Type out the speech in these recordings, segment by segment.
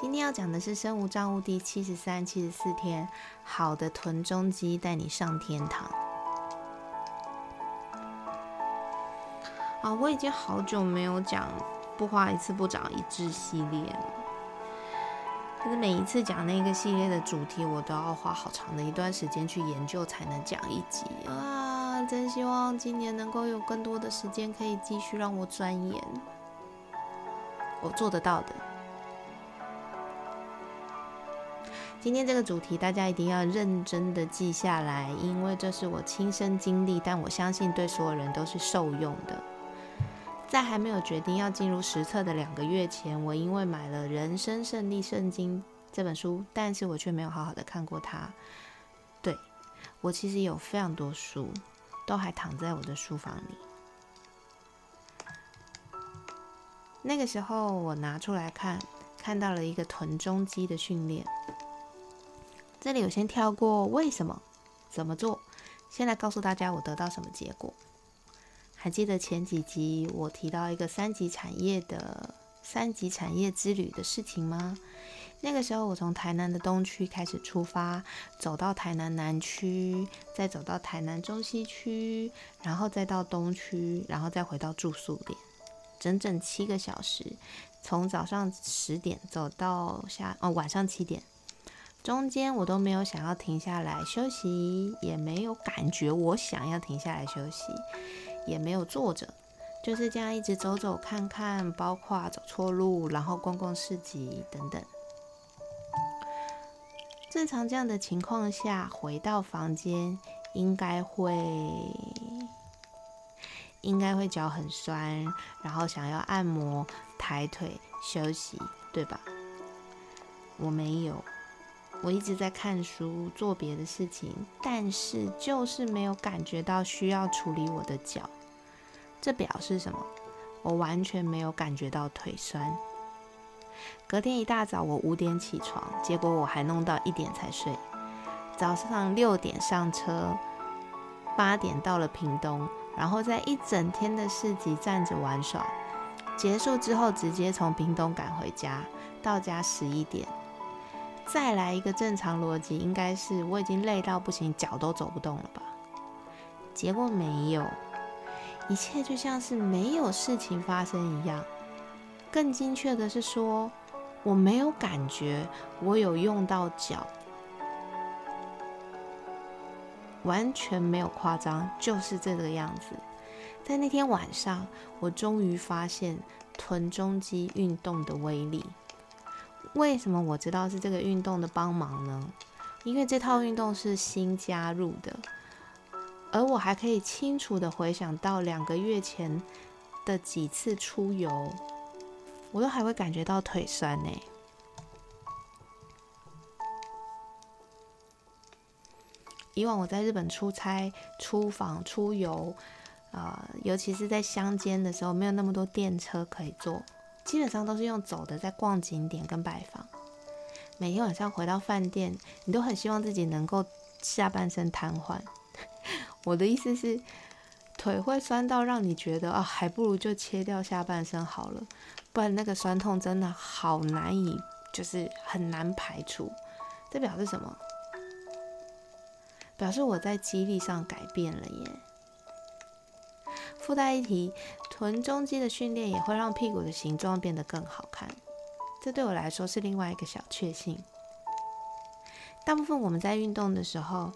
今天要讲的是生物账户第七十三、七十四天，好的臀中肌带你上天堂。啊，我已经好久没有讲不花一次不长一智系列了。可是每一次讲那个系列的主题，我都要花好长的一段时间去研究，才能讲一集啊！真希望今年能够有更多的时间，可以继续让我钻研。我做得到的。今天这个主题，大家一定要认真的记下来，因为这是我亲身经历，但我相信对所有人都是受用的。在还没有决定要进入实测的两个月前，我因为买了《人生胜利圣经》这本书，但是我却没有好好的看过它。对我其实有非常多书，都还躺在我的书房里。那个时候我拿出来看，看到了一个臀中肌的训练。这里我先跳过为什么，怎么做，先来告诉大家我得到什么结果。还记得前几集我提到一个三级产业的三级产业之旅的事情吗？那个时候我从台南的东区开始出发，走到台南南区，再走到台南中西区，然后再到东区，然后再回到住宿点，整整七个小时，从早上十点走到下哦晚上七点。中间我都没有想要停下来休息，也没有感觉我想要停下来休息，也没有坐着，就是这样一直走走看看，包括走错路，然后逛逛市集等等。正常这样的情况下，回到房间应该会应该会脚很酸，然后想要按摩、抬腿休息，对吧？我没有。我一直在看书，做别的事情，但是就是没有感觉到需要处理我的脚。这表示什么？我完全没有感觉到腿酸。隔天一大早，我五点起床，结果我还弄到一点才睡。早上六点上车，八点到了屏东，然后在一整天的市集站着玩耍。结束之后，直接从屏东赶回家，到家十一点。再来一个正常逻辑，应该是我已经累到不行，脚都走不动了吧？结果没有，一切就像是没有事情发生一样。更精确的是说，我没有感觉我有用到脚，完全没有夸张，就是这个样子。在那天晚上，我终于发现臀中肌运动的威力。为什么我知道是这个运动的帮忙呢？因为这套运动是新加入的，而我还可以清楚的回想到两个月前的几次出游，我都还会感觉到腿酸呢。以往我在日本出差、出访、出游，啊，尤其是在乡间的时候，没有那么多电车可以坐。基本上都是用走的，在逛景点跟拜访。每天晚上回到饭店，你都很希望自己能够下半身瘫痪。我的意思是，腿会酸到让你觉得啊，还不如就切掉下半身好了，不然那个酸痛真的好难以，就是很难排除。这表示什么？表示我在肌力上改变了耶。附带一提，臀中肌的训练也会让屁股的形状变得更好看，这对我来说是另外一个小确幸。大部分我们在运动的时候，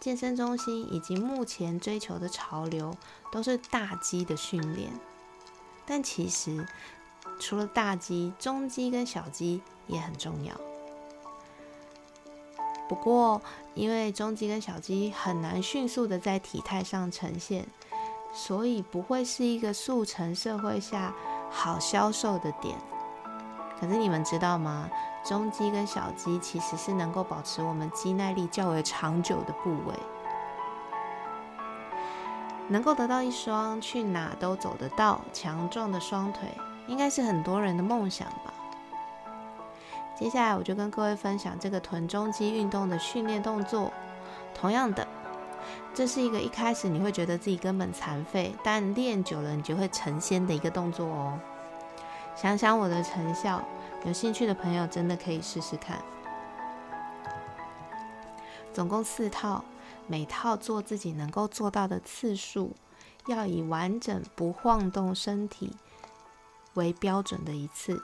健身中心以及目前追求的潮流都是大肌的训练，但其实除了大肌，中肌跟小肌也很重要。不过，因为中肌跟小肌很难迅速的在体态上呈现。所以不会是一个速成社会下好销售的点。可是你们知道吗？中肌跟小肌其实是能够保持我们肌耐力较为长久的部位。能够得到一双去哪都走得到、强壮的双腿，应该是很多人的梦想吧。接下来我就跟各位分享这个臀中肌运动的训练动作。同样的，这是一个一开始你会觉得自己根本残废，但练久了你就会成仙的一个动作哦。想想我的成效，有兴趣的朋友真的可以试试看。总共四套。每套做自己能够做到的次数，要以完整不晃动身体为标准的一次。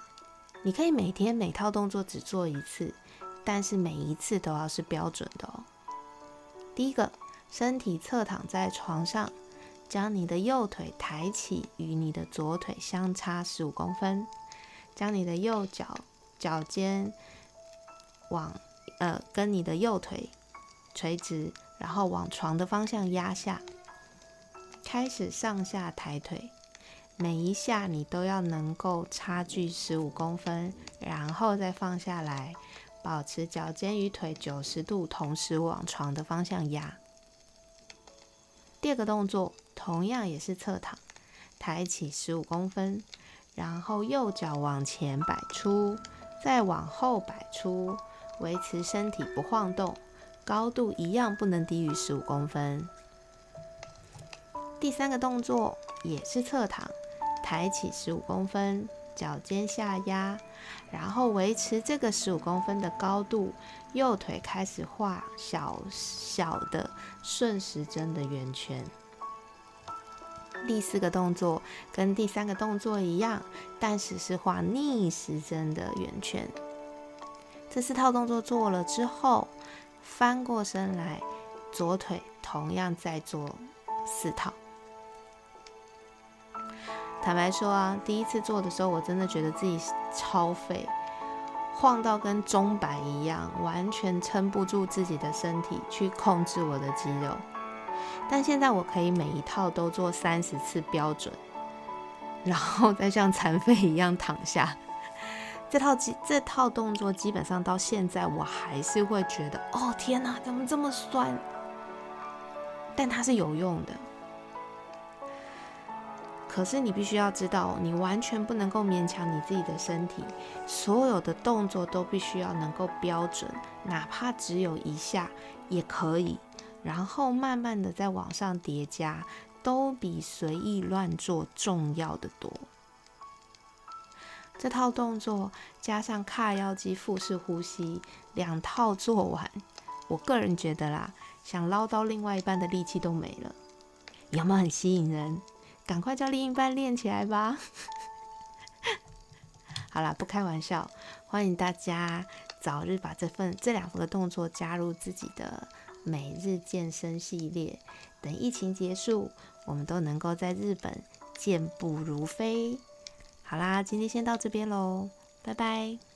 你可以每天每套动作只做一次，但是每一次都要是标准的哦。第一个，身体侧躺在床上，将你的右腿抬起，与你的左腿相差十五公分，将你的右脚脚尖往呃跟你的右腿垂直。然后往床的方向压下，开始上下抬腿，每一下你都要能够差距十五公分，然后再放下来，保持脚尖与腿九十度同时往床的方向压。第二个动作同样也是侧躺，抬起十五公分，然后右脚往前摆出，再往后摆出，维持身体不晃动。高度一样不能低于十五公分。第三个动作也是侧躺，抬起十五公分，脚尖下压，然后维持这个十五公分的高度，右腿开始画小小的顺时针的圆圈。第四个动作跟第三个动作一样，但是是画逆时针的圆圈。这四套动作做了之后。翻过身来，左腿同样再做四套。坦白说啊，第一次做的时候，我真的觉得自己超废，晃到跟钟摆一样，完全撑不住自己的身体去控制我的肌肉。但现在我可以每一套都做三十次标准，然后再像残废一样躺下。这套基这套动作基本上到现在我还是会觉得，哦天哪，怎么这么酸？但它是有用的。可是你必须要知道，你完全不能够勉强你自己的身体，所有的动作都必须要能够标准，哪怕只有一下也可以，然后慢慢的再往上叠加，都比随意乱做重要的多。这套动作加上髂腰肌腹式呼吸，两套做完，我个人觉得啦，想捞到另外一半的力气都没了。有没有很吸引人？赶快叫另一半练起来吧！好啦，不开玩笑，欢迎大家早日把这份这两个动作加入自己的每日健身系列。等疫情结束，我们都能够在日本健步如飞。好啦，今天先到这边喽，拜拜。